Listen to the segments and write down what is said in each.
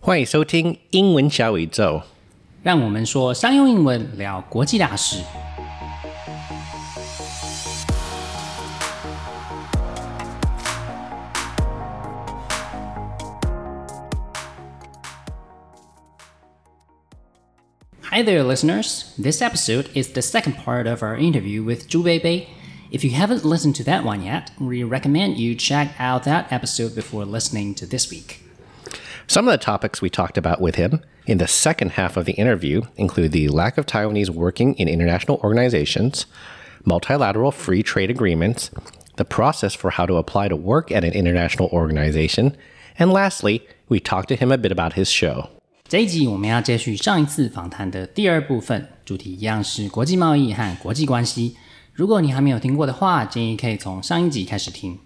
欢迎收听英文小宇宙。让我们说商用英文，聊国际大事。Hi there, listeners. This episode is the second part of our interview with Zhu Beibei. If you haven't listened to that one yet, we recommend you check out that episode before listening to this week. Some of the topics we talked about with him in the second half of the interview include the lack of Taiwanese working in international organizations, multilateral free trade agreements, the process for how to apply to work at an international organization, and lastly, we talked to him a bit about his show. 这一集我们要接续上一次访谈的第二部分，主题一样是国际贸易和国际关系。如果你还没有听过的话，建议可以从上一集开始听。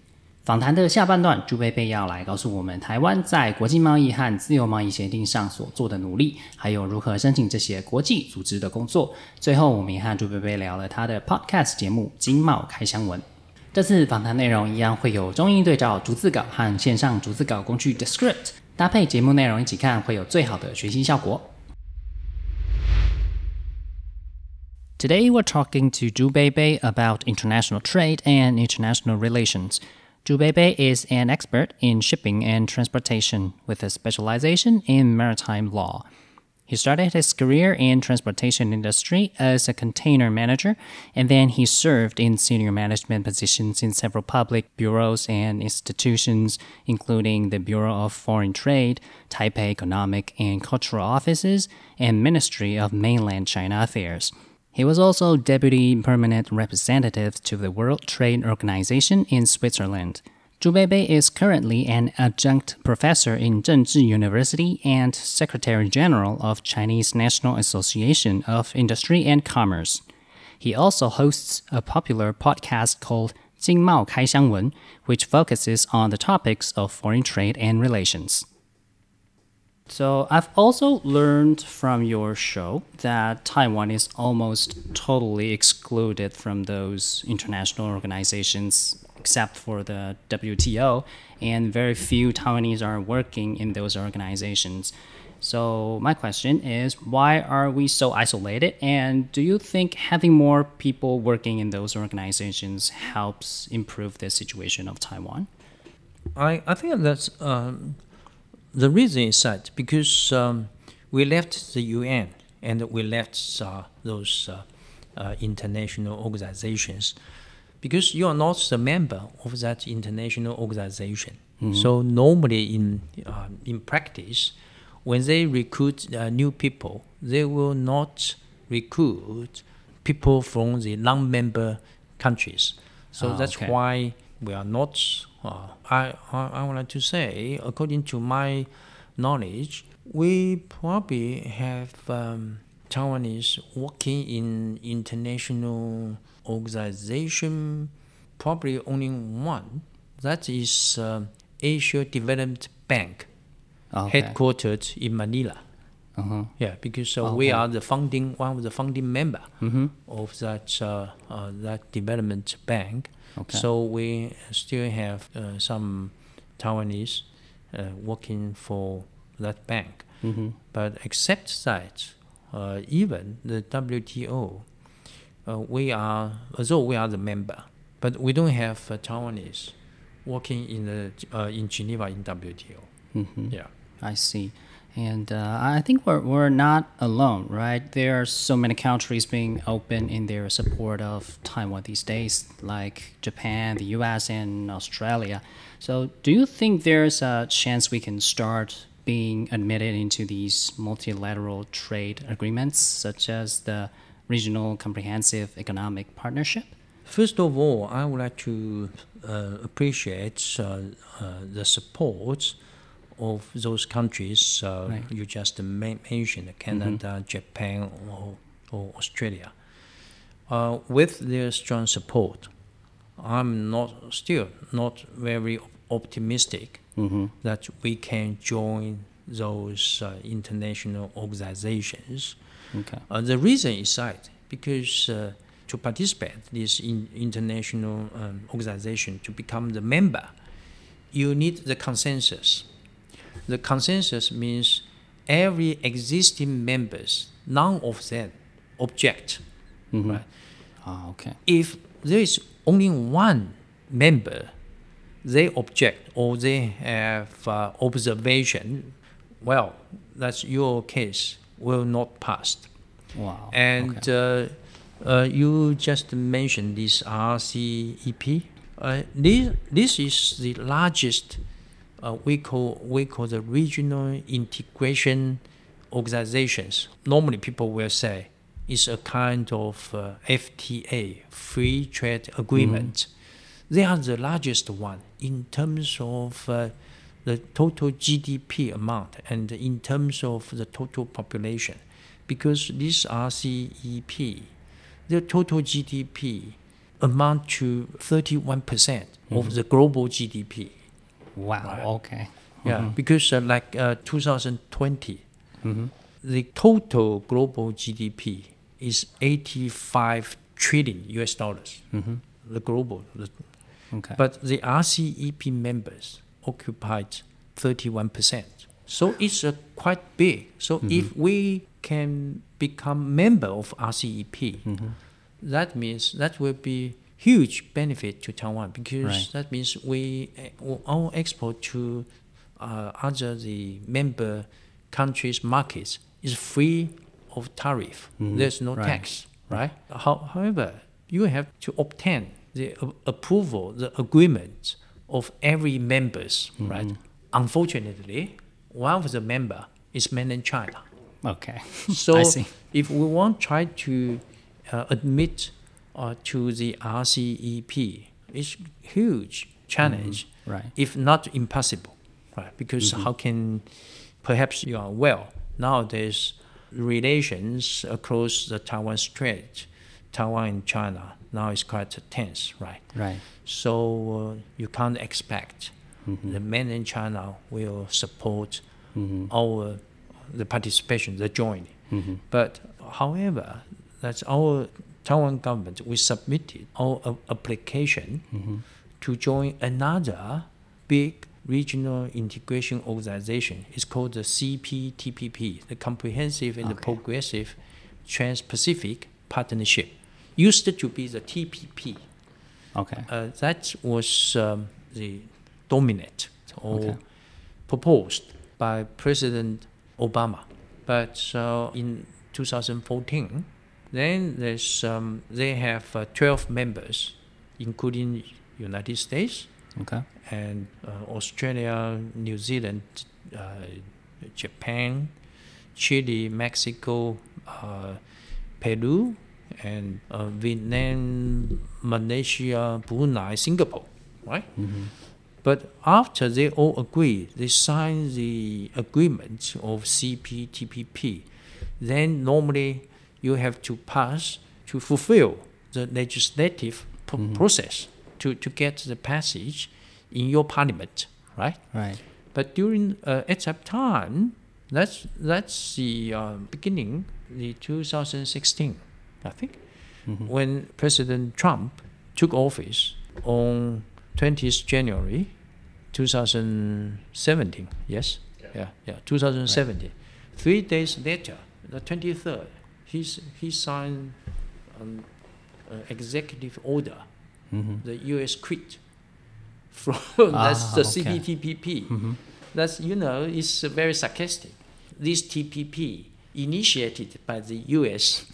访谈的下半段，朱贝贝要来告诉我们台湾在国际贸易和自由贸易协定上所做的努力，还有如何申请这些国际组织的工作。最后，我们也和朱贝贝聊了他的 Podcast 节目《经贸开箱文》。这次访谈内容一样会有中英对照逐字稿和线上逐字稿工具 Descript。搭配节目内容一起看，会有最好的学习效果。Today we're talking to Zhu Beibei about international trade and international relations. Zhu Beibei is an expert in shipping and transportation with a specialization in maritime law. He started his career in transportation industry as a container manager, and then he served in senior management positions in several public bureaus and institutions, including the Bureau of Foreign Trade, Taipei Economic and Cultural Offices, and Ministry of Mainland China Affairs. He was also deputy permanent representative to the World Trade Organization in Switzerland. Zhu Beibei is currently an adjunct professor in Zhengzhi University and Secretary General of Chinese National Association of Industry and Commerce. He also hosts a popular podcast called Jingmao Kaixiangwen, which focuses on the topics of foreign trade and relations. So, I've also learned from your show that Taiwan is almost totally excluded from those international organizations except for the WTO, and very few Taiwanese are working in those organizations. So, my question is why are we so isolated? And do you think having more people working in those organizations helps improve the situation of Taiwan? I, I think that's um, the reason is that because um, we left the UN and we left uh, those uh, uh, international organizations because you are not the member of that international organization. Mm-hmm. So normally in uh, in practice, when they recruit uh, new people, they will not recruit people from the non-member countries. So oh, that's okay. why we are not. Uh, I, I I would to say, according to my knowledge, we probably have um, Taiwanese working in international organization, probably only one. That is uh, Asia Development Bank, okay. headquartered in Manila. Uh-huh. Yeah, because uh, okay. we are the founding one of the founding member mm-hmm. of that uh, uh, that development bank. Okay. So we still have uh, some Taiwanese uh, working for that bank. Mm-hmm. But except that, uh, even the WTO uh, we are, although we are the member, but we don't have uh, Taiwanese working in the uh, in Geneva in WTO. Mm-hmm. Yeah, I see. And uh, I think we're, we're not alone, right? There are so many countries being open in their support of Taiwan these days, like Japan, the US, and Australia. So, do you think there's a chance we can start being admitted into these multilateral trade agreements, such as the regional comprehensive economic partnership? First of all, I would like to uh, appreciate uh, uh, the support of those countries uh, right. you just mentioned Canada, mm-hmm. Japan, or, or Australia. Uh, with their strong support, I'm not still not very optimistic mm-hmm. that we can join those uh, international organizations Okay. Uh, the reason is that because uh, to participate this in international um, organization to become the member, you need the consensus. The consensus means every existing members, none of them object. Right? Ah, okay. If there is only one member, they object or they have uh, observation, well, that's your case will not pass. Wow. And okay. uh, uh, you just mentioned this RCEP. Uh, this this is the largest uh, we call we call the regional integration organizations. Normally, people will say it's a kind of uh, FTA, free trade agreement. They are the largest one in terms of uh, the total GDP amount and in terms of the total population, because this RCEP, the total GDP amount to 31% of the global GDP. Wow. Okay. Yeah, because uh, like uh, 2020, the total global GDP is 85 trillion US dollars. The global, the, Okay. but the RCEP members occupied 31%. So it's uh, quite big. So if we can become member of RCEP, that means that will be huge benefit to Taiwan because Right. that means we uh, our export to uh, other the member countries markets is free of tariff. There's no Right. tax, right? How, however, you have to obtain the a- approval, the agreement of every members, right? Unfortunately, one of the member is mainland China. okay. So if we want try to uh, admit uh, to the RCEP, it's huge challenge, Right. if not impossible, right? Because how can, perhaps you are well nowadays relations across the Taiwan Strait, Taiwan and China now is quite tense, right? Right. So uh, you can't expect the mainland China will support our the participation, the joining. But however, that's our Taiwan government. We submitted our application to join another big regional integration organization. It's called the CPTPP, the Comprehensive and the Progressive Trans-Pacific Partnership. Used to be the TPP Okay. uh, that was um, the dominant or Okay. proposed by President Obama. But uh, in 2014, then there's um, they have uh, 12 members, including United States Okay. and uh, Australia, New Zealand, uh, Japan, Chile, Mexico, uh, Peru, and uh, Vietnam, Malaysia, Brunei, Singapore, right? But after they all agree, they sign the agreement of CPTPP, then normally you have to pass to fulfill the legislative pro- process to, to get the passage in your parliament, right? Right. But during uh, at that time, that's that's the uh, beginning, the 2016, I think, when President Trump took office on 20th January 2017. Yes, yeah, yeah, 2017. Three days later, the 23rd, he's, he signed an uh, executive order. The U.S. quit from that's Ah, the okay. CPTPP. That's you know it's very sarcastic. This TPP initiated by the U.S.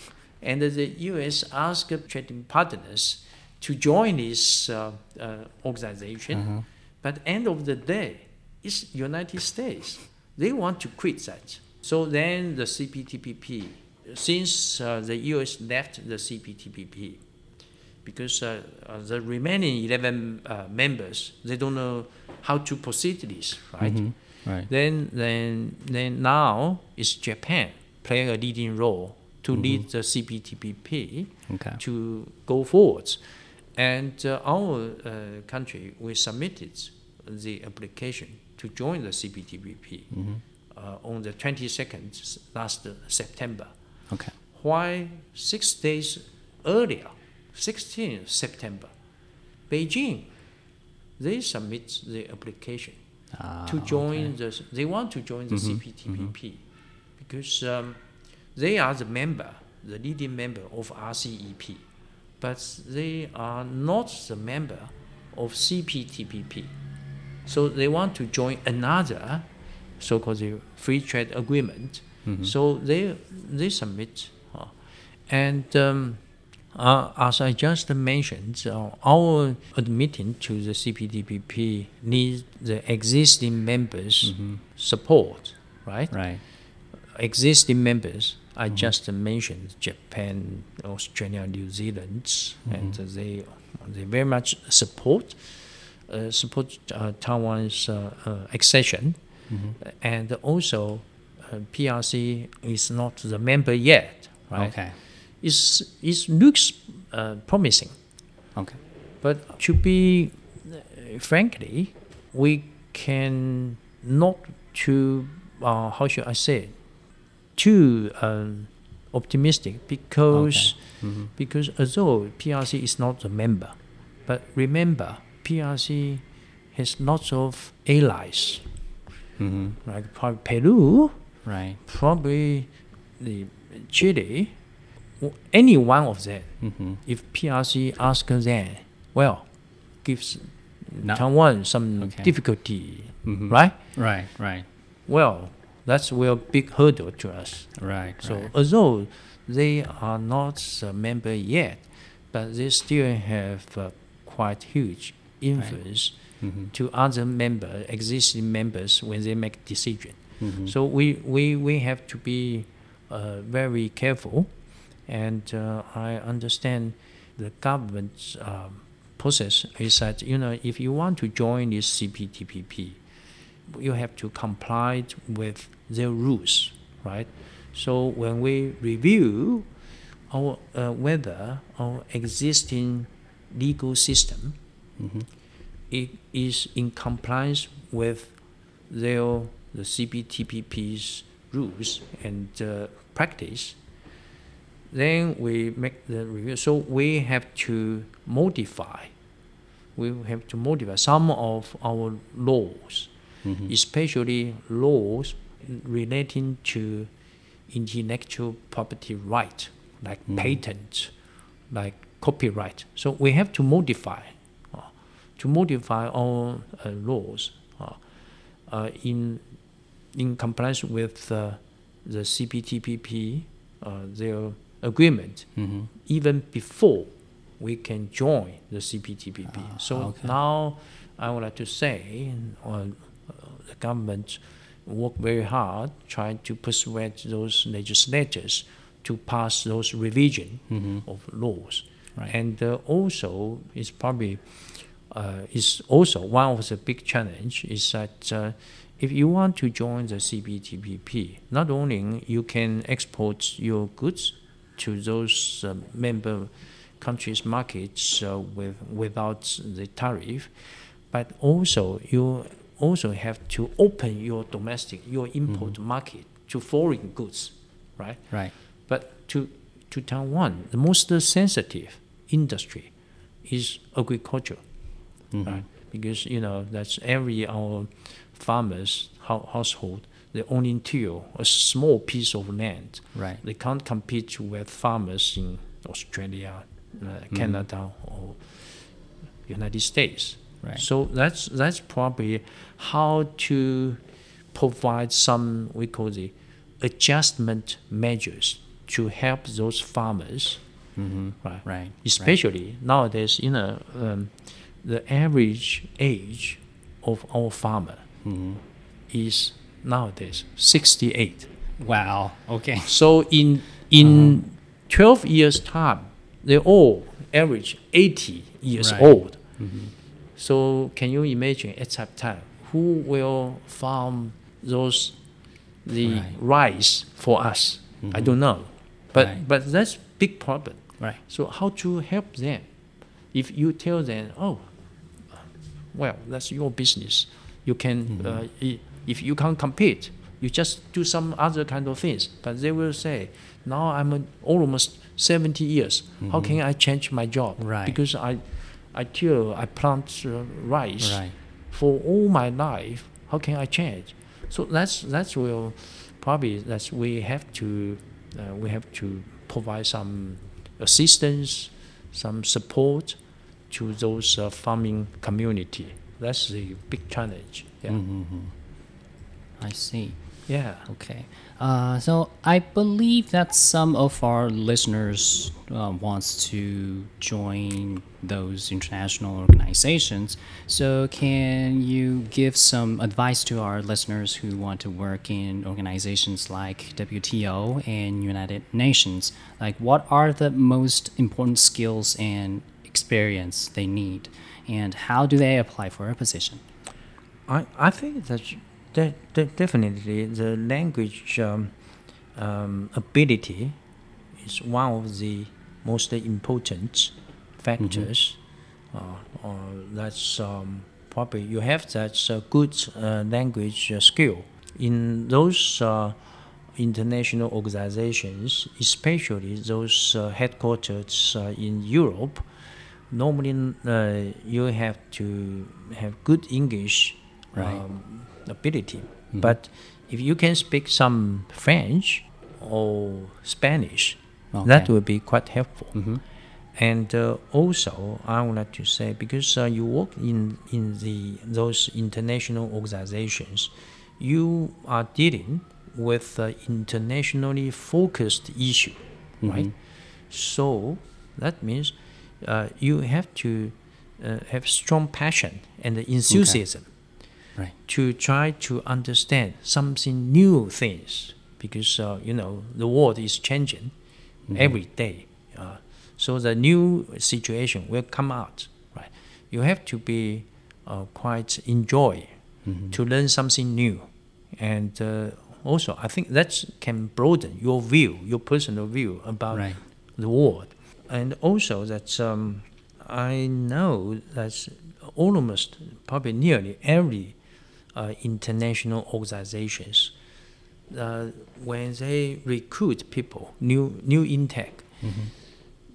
and the U.S. asked trading partners to join this uh, uh, organization, but end of the day, it's United States. They want to quit that. So then the CPTPP, since uh, the U.S. left the CPTPP, because uh, uh, the remaining 11 uh, members they don't know how to proceed this right Right. then then then now it's japan playing a leading role to lead the cptpp Okay. to go forwards and uh, our uh, country we submitted the application to join the cptpp uh, on the 22nd last september Okay. why six days earlier, 16th September, Beijing, they submit the application. Ah, to join the. They want to join the CPTPP because um, they are the member, the leading member of RCEP, but they are not the member of CPTPP. So they want to join another so-called free trade agreement. So they they submit, uh, and um, uh, as I just mentioned, uh, our admitting to the CPTPP needs the existing members' support, right? Right. Existing members, I just mentioned Japan, Australia, New Zealand, and they they very much support uh, support uh, Taiwan's uh, accession, and also PRC is not the member yet, right? Okay. It's, it looks uh, promising. Okay. But to be uh, frankly, we can not too uh, how should I say it, too um, optimistic because because although PRC is not a member, but remember PRC has lots of allies Mm-hmm. like Peru, Right. probably the Chile, any one of them. Mm-hmm. If PRC asks them, well, gives No. Taiwan some Okay. difficulty, Mhm. right? Right. Right. Well, that's a big hurdle to us. Right. So right. although they are not a member yet, but they still have uh, quite huge influence Mhm. to other member, existing members when they make decision. Mhm. So we, we, we have to be uh, very careful, and uh, I understand the government's um, process is that you know if you want to join this CPTPP, you have to comply with their rules, right? So when we review our uh, whether our existing legal system Mhm. it is in compliance with their the CPTPP's rules and uh, practice, then we make the review. So we have to modify. We have to modify some of our laws, Mhm. especially laws relating to intellectual property right, like Mhm. patent, like copyright. So we have to modify, uh, to modify our uh, laws uh, uh, in in compliance with uh, the CPTPP, uh, their agreement, Mhm. even before we can join the CPTPP. Ah, so okay. now I would like to say uh, uh, the government worked very hard trying to persuade those legislators to pass those revision Mhm. of laws. Right. And uh, also, it's probably uh, is also one of the big challenge is that uh, if you want to join the CPTPP, not only you can export your goods to those uh, member countries' markets uh, with without the tariff, but also you also have to open your domestic your import market to foreign goods, right? Right. But to to Taiwan, the most sensitive industry is agriculture, Mhm. right? Because you know that's every our farmers hou- household they only till a small piece of land. Right. They can't compete with farmers in Australia, uh, Canada, or United States. Right. So that's that's probably how to provide some we call the adjustment measures to help those farmers, Mhm. right? Right. Especially nowadays, you know, um, the average age of our farmer Mhm. is nowadays 68. Wow. Okay. So in in 12 years time, they all average 80 years Right. old. Mhm. So can you imagine at that time who will farm those the Right. rice for us? I don't know, but Right. but that's big problem. Right. So how to help them? If you tell them, oh, well, that's your business. You can, uh, i- if you can't compete, you just do some other kind of things. But they will say, now I'm a, almost 70 years. How can I change my job? Right. Because I, I till I plant uh, rice Right. for all my life. How can I change? So that's that's will probably that's we have to uh, we have to provide some assistance, some support to those uh, farming community. That's the big challenge. Yeah. Mm-hmm. I see. Yeah. Okay. Uh, so I believe that some of our listeners uh, wants to join those international organizations. So can you give some advice to our listeners who want to work in organizations like WTO and United Nations? Like, what are the most important skills and experience they need, and how do they apply for a position? I, I think that, that, that definitely the language um, um, ability is one of the most important factors. Uh, uh, that's um, probably you have that uh, good uh, language uh, skill in those uh, international organizations, especially those uh, headquartered uh, in Europe. Normally, uh, you have to have good English Right. um, ability. But if you can speak some French or Spanish, that Okay. will be quite helpful. Mhm. And uh, also, I would like to say because uh, you work in in the those international organizations, you are dealing with uh, internationally focused issue, right? So that means uh, you have to uh, have strong passion and enthusiasm Right. to try to understand something new things because uh, you know the world is changing every day. Uh, so the new situation will come out. Right. You have to be uh, quite enjoy to learn something new, and uh, also I think that can broaden your view, your personal view about Right. the world, and also that um, I know that almost probably nearly every uh, international organizations uh, when they recruit people, new new intake,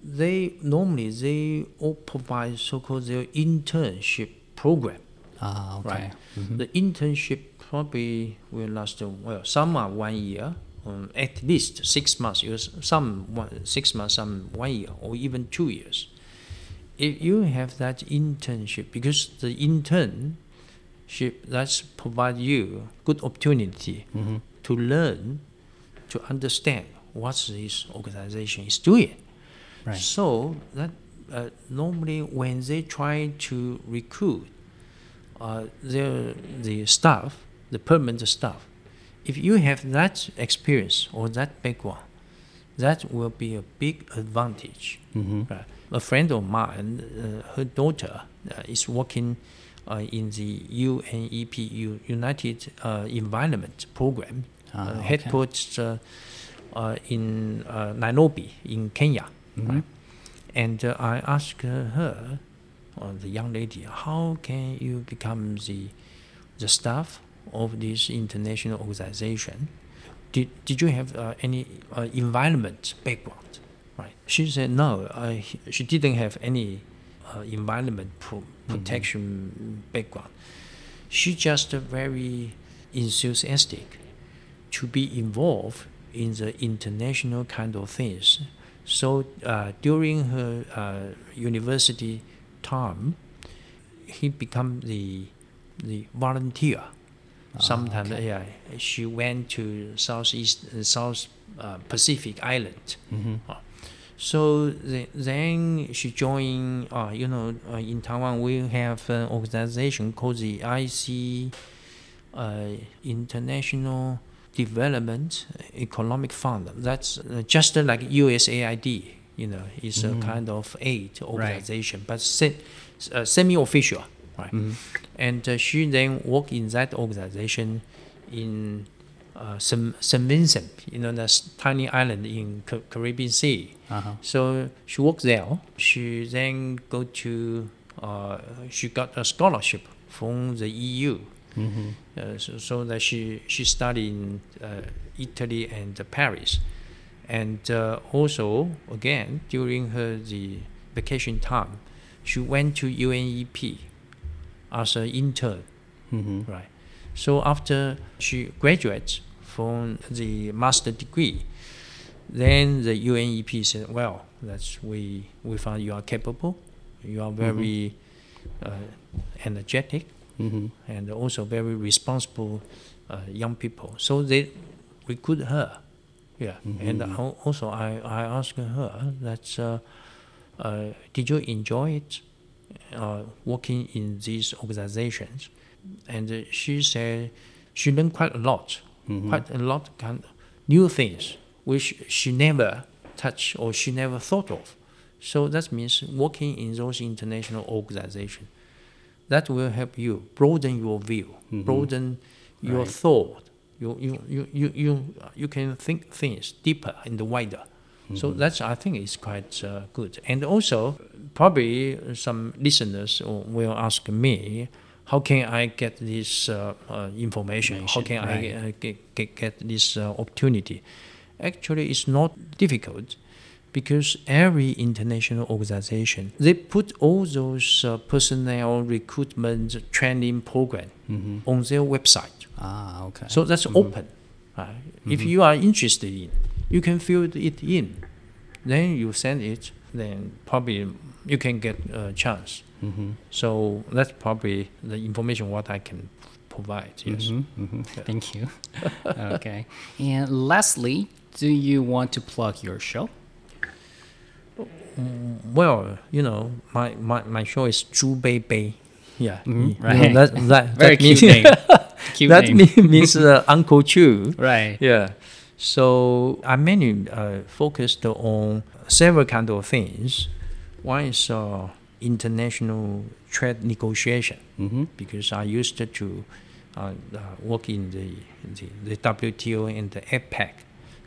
they normally they all provide so-called their internship program. Ah, okay. Right. The internship probably will last well. Some are one year, um, at least six months. Some one, six months, some one year, or even two years. If you have that internship, because the internship that's provide you good opportunity to learn, to understand what this organization is doing. Right. So that uh, normally when they try to recruit uh, their the staff, the permanent staff, if you have that experience or that background, that will be a big advantage. Right. A friend of mine, uh, her daughter uh, is working uh, in the UNEP United uh, Environment Program, Ah, uh, okay. headquarters uh, uh, in uh, Nairobi in Kenya. Right? And uh, I asked her, the young lady, how can you become the the staff of this international organization? Did, did you have uh, any uh, environment background? Right. She said no. I, she didn't have any uh, environment pro- protection background. She just very enthusiastic to be involved in the international kind of things. So uh, during her uh, university time, he became the the volunteer. Sometimes, yeah, she went to Southeast uh, South uh, Pacific Island. Uh, so the, then she joined. Uh, you know, uh, in Taiwan we have an organization called the IC uh, International Development Economic Fund. That's uh, just like USAID. You know, it's a kind of aid organization, but se- uh, semi-official, right? And uh, she then worked in that organization in uh, St. St. Vincent, you know, that's tiny island in Ca- Caribbean Sea. Uh-huh. So she worked there. She then go to, uh, she got a scholarship from the EU. Uh, so, so that she she studied in uh, Italy and Paris, and uh, also again during her the vacation time, she went to UNEP as an intern, Mm-hmm. right? So after she graduates from the master degree, then the UNEP said, "Well, that's we we found you are capable, you are very uh, energetic, Mm-hmm. and also very responsible uh, young people. So they recruit her. Yeah, and also I, I asked her that uh, uh, did you enjoy it uh, working in these organizations? And she said she learned quite a lot, quite a lot kind new things which she never touched or she never thought of. So that means working in those international organizations that will help you broaden your view, broaden your Right. thought. You, you, you, you, you, you can think things deeper and wider. So that's I think is quite uh, good. And also, probably some listeners will ask me, how can I get this uh, uh, information? How can right. I uh, get, get, get this uh, opportunity? Actually, it's not difficult because every international organization they put all those uh, personnel recruitment training program on their website Ah, okay. so that's open uh, if you are interested in you can fill it in then you send it then probably you can get a chance mm-hmm. so that's probably the information what i can provide yes Mhm, mhm. Thank you. okay. And lastly, do you want to plug your show? well you know my, my, my show is Zhu Bei Bei yeah Mhm, You know, right. that, that, Very that cute means- name. Cute that name. means uh, Uncle Chu. right. Yeah. So I mainly uh, focused on several kind of things. One is uh, international trade negotiation Mm-hmm. because I used to uh, uh, work in the, the the WTO and the APEC.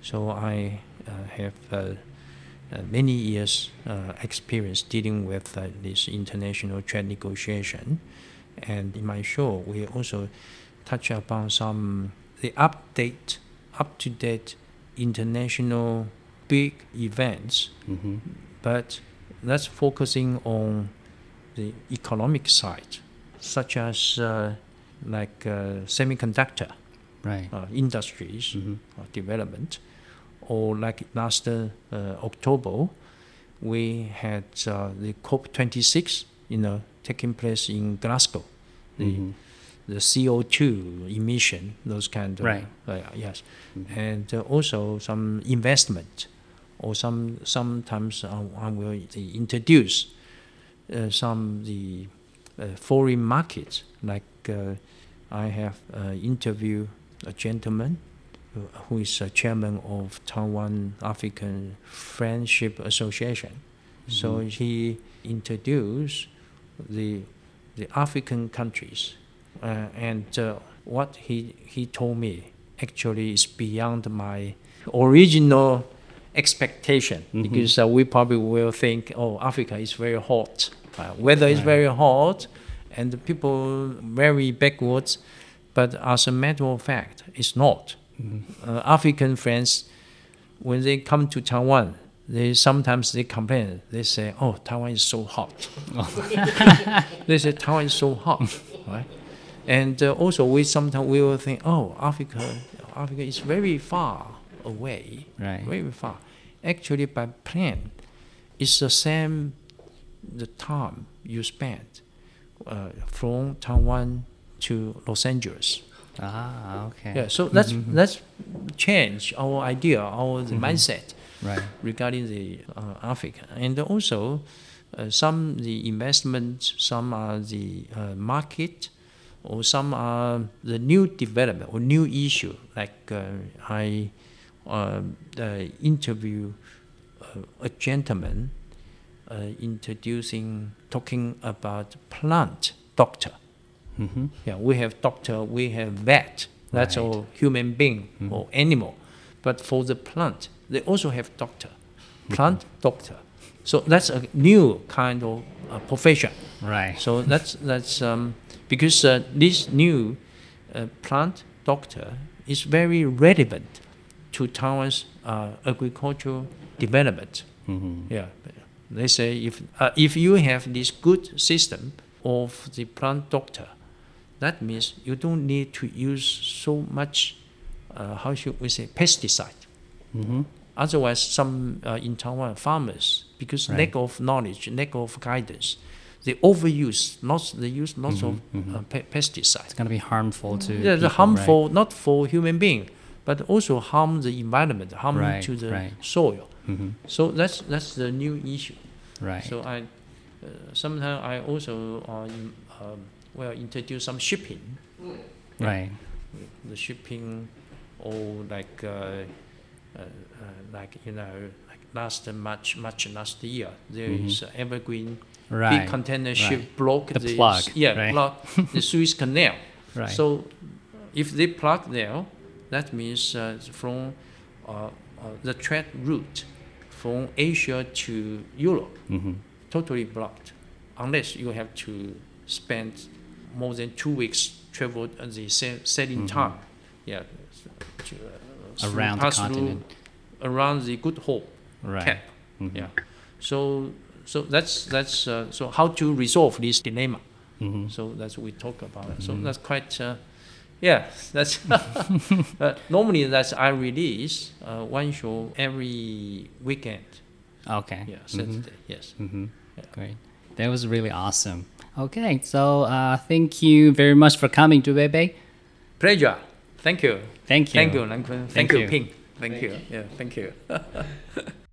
So I uh, have uh, uh, many years uh, experience dealing with uh, this international trade negotiation. And in my show, we also touch upon some the update, up to date international big events, Mm-hmm. but that's focusing on the economic side, such as uh, like uh, semiconductor Right. uh, industries Mhm. uh, development, or like last uh, October, we had uh, the COP26, you know, taking place in Glasgow, the Mhm. The CO2 emission, those kind of Right. uh, yes, Mhm. and uh, also some investment, or some sometimes uh, I will introduce uh, some the uh, foreign markets like uh, I have uh, interviewed a gentleman who- who is a chairman of Taiwan African Friendship Association. So he introduced the the African countries, and uh, what he he told me actually is beyond my original expectation Mhm. because uh, we probably will think, oh, Africa is very hot, uh, weather is Right. very hot, and the people very backwards. But as a matter of fact, it's not. Mhm. Uh, African friends, when they come to Taiwan, they sometimes they complain. They say, "Oh, Taiwan is so hot." they say Taiwan is so hot, right? And uh, also, we sometimes we will think, "Oh, Africa, Africa is very far away, Right. very far." Actually, by plane, it's the same the time you spend uh, from Taiwan to Los Angeles. Ah, okay. Yeah, so let's Mhm. let's change our idea, our the Mhm. mindset Right. regarding the uh, Africa, and also uh, some the investment, some are the uh, market, or some are the new development or new issue. Like uh, I um, uh, interview uh, a gentleman uh, introducing talking about plant doctor. Mm-hmm. Yeah, we have doctor, we have vet. That's Right. all human being Mhm. or animal. But for the plant, they also have doctor, plant doctor. So that's a new kind of uh, profession. Right. So that's that's um, because uh, this new uh, plant doctor is very relevant to Taiwan's uh, agricultural development. Mm-hmm. Yeah, they say if uh, if you have this good system of the plant doctor, that means you don't need to use so much, uh, how should we say, pesticide. Mm-hmm. Otherwise, some uh, in Taiwan farmers, because Right. lack of knowledge, lack of guidance, they overuse lots. They use lots of uh, pe- pesticide. It's gonna be harmful to Yeah, the people, harmful not for human being, but also harm the environment, harm Right, to the right. soil. Right? hmm So that's that's the new issue. Right. So I uh, sometimes I also uh, in, um, well introduce some shipping, right. the shipping, or like uh, uh, uh, like you know like last March March last year there is a evergreen Right. big container ship right. block The plug, yeah right. block the Suez Canal. Right. So if they plug there, that means uh, from uh, uh, the trade route from Asia to Europe hmm totally blocked, unless you have to spend more than two weeks travel at the sa- sailing time. Yeah, to, uh, Mm-hmm. Around the continent. through around the Good Hope Right. Cap. Mhm. Yeah. So so that's that's uh, so how to resolve this dilemma. Mhm. So that's what we talk about. Mm-hmm. So that's quite, uh, yeah, that's, uh, normally that's I release uh, one show every weekend. Okay. Yeah, Mhm. Saturday, yes. hmm Great. That was really awesome. Okay, so uh, thank you very much for coming to Bebe. Pleasure. Thank you. Thank you. Thank you, Lan Kun. Thank, Thank you, you. Ping. Thank, you. Yeah, thank you.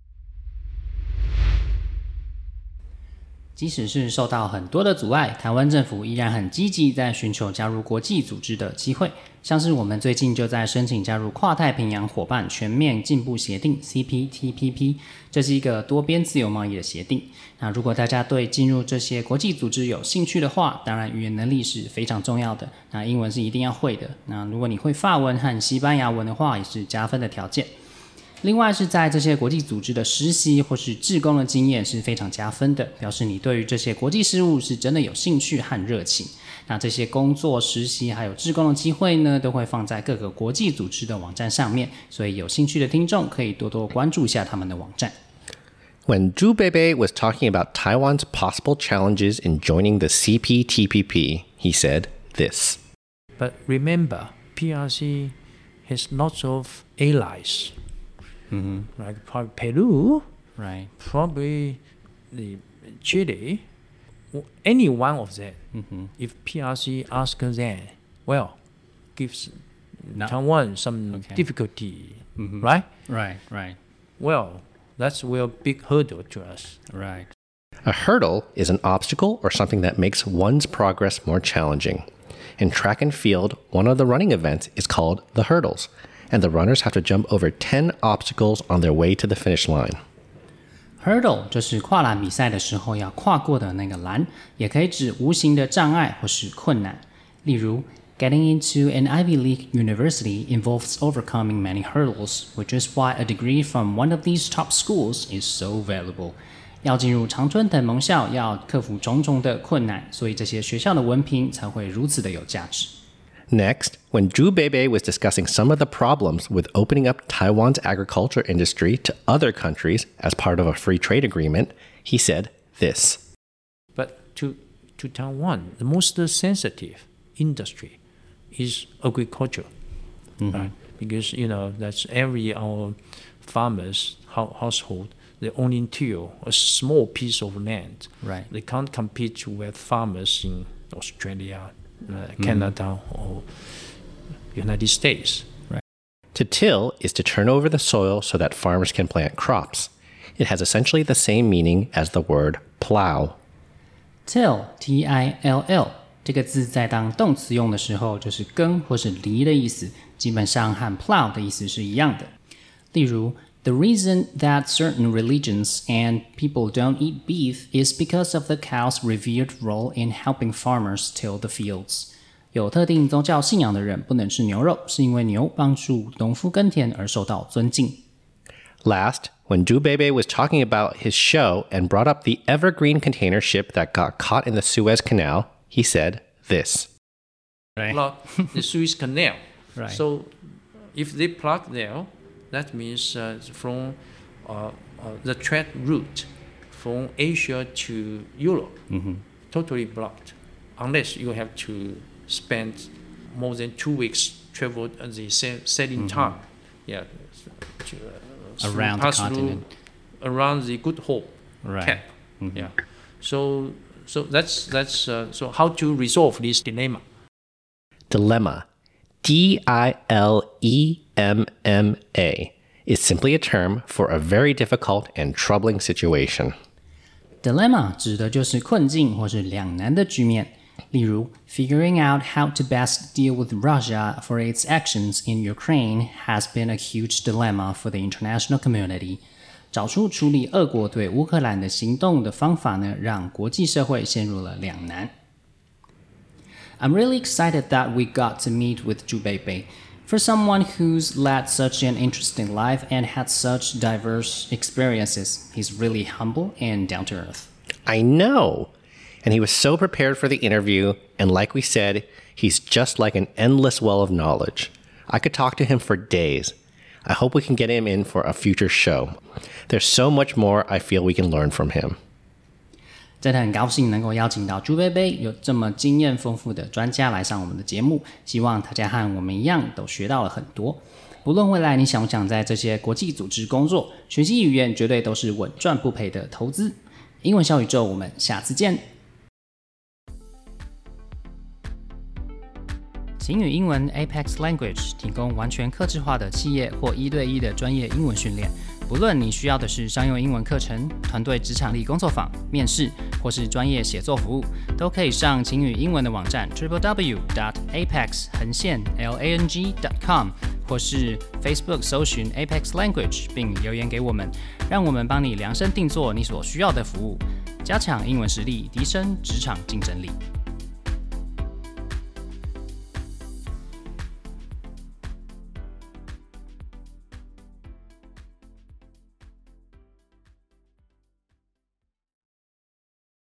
即使是受到很多的阻碍，台湾政府依然很积极在寻求加入国际组织的机会。像是我们最近就在申请加入跨太平洋伙伴全面进步协定 （CPTPP），这是一个多边自由贸易的协定。那如果大家对进入这些国际组织有兴趣的话，当然语言能力是非常重要的。那英文是一定要会的。那如果你会法文和西班牙文的话，也是加分的条件。另外是在这些国际组织的实习或是志工的经验是非常加分的，表示你对于这些国际事务是真的有兴趣和热情。那这些工作、实习还有志工的机会呢，都会放在各个国际组织的网站上面，所以有兴趣的听众可以多多关注一下他们的网站。When Zhu Beibei was talking about Taiwan's possible challenges in joining the CPTPP, he said this. But remember, PRC has lots of allies. Mm-hmm. like probably Peru, Right. probably the Chile, any one of them. Mm-hmm. If PRC asks them, well, gives No. Taiwan some Okay. difficulty, mm-hmm. right? Right. Right. Well, that's a big hurdle to us. Right. A hurdle is an obstacle or something that makes one's progress more challenging. In track and field, one of the running events is called the hurdles, and the runners have to jump over 10 obstacles on their way to the finish line. Hurdle 就是跨栏比赛的时候要跨过的那个栏，也可以指无形的障碍或是困难。例如，Getting into an Ivy League university involves overcoming many hurdles, which is why a degree from one of these top schools is so valuable. 要进入常春藤盟校，要克服种种的困难，所以这些学校的文凭才会如此的有价值。 Next, when Zhu Beibei was discussing some of the problems with opening up Taiwan's agriculture industry to other countries as part of a free trade agreement, he said this. But to, to Taiwan, the most sensitive industry is agriculture, mm-hmm. right? Because you know that's every our farmers hou- household they only till a small piece of land. Right. They can't compete with farmers in Australia, Canada, or United States. To till is to turn over the soil so that farmers can plant crops. It has essentially the same meaning as the word plow. till t i l l 这个字在当动词用的时候，就是耕或是犁的意思，基本上和 plow 的意思是一样的。例如 the reason that certain religions and people don't eat beef is because of the cow's revered role in helping farmers till the fields. 有特定宗教信仰的人不能吃牛肉，是因为牛帮助农夫耕田而受到尊敬。Last, when Zhu Beibei was talking about his show and brought up the evergreen container ship that got caught in the Suez Canal, he said this. Right. the Suez Canal. Right. So if they plug there, that means uh, from uh, uh, the trade route from Asia to Europe, totally blocked, unless you have to spend more than two weeks travel the sailing time. Yeah. to, uh, through- Around the pass through. Around the Good Hope Right. Cape. Yeah. So so that's that's uh, so how to resolve this dilemma. Dilemma, D I L E M M A, is simply a term for a very difficult and troubling situation. Dilemma 指的就是困境或是两难的局面，例如 figuring out how to best deal with Russia for its actions in Ukraine has been a huge dilemma for the international community。找出处理俄国对乌克兰的行动的方法呢，让国际社会陷入了两难。 I'm really excited that we got to meet with Beibei. For someone who's led such an interesting life and had such diverse experiences, he's really humble and down to earth. I know. And he was so prepared for the interview, and like we said, he's just like an endless well of knowledge. I could talk to him for days. I hope we can get him in for a future show. There's so much more I feel we can learn from him. 真的很高兴能够邀请到朱贝贝有这么经验丰富的专家来上我们的节目，希望大家和我们一样都学到了很多。不论未来你想不想在这些国际组织工作，学习语言绝对都是稳赚不赔的投资。英文小宇宙，我们下次见。晴雨英文 Apex Language 提供完全客制化的企业或一对一的专业英文训练。不论你需要的是商用英文课程、团队职场力工作坊、面试，或是专业写作服务，都可以上晴雨英文的网站 Triple W Dot Apex 横线 L A N G. com 或是 Facebook 搜寻 Apex Language 并留言给我们，让我们帮你量身定做你所需要的服务，加强英文实力，提升职场竞争力。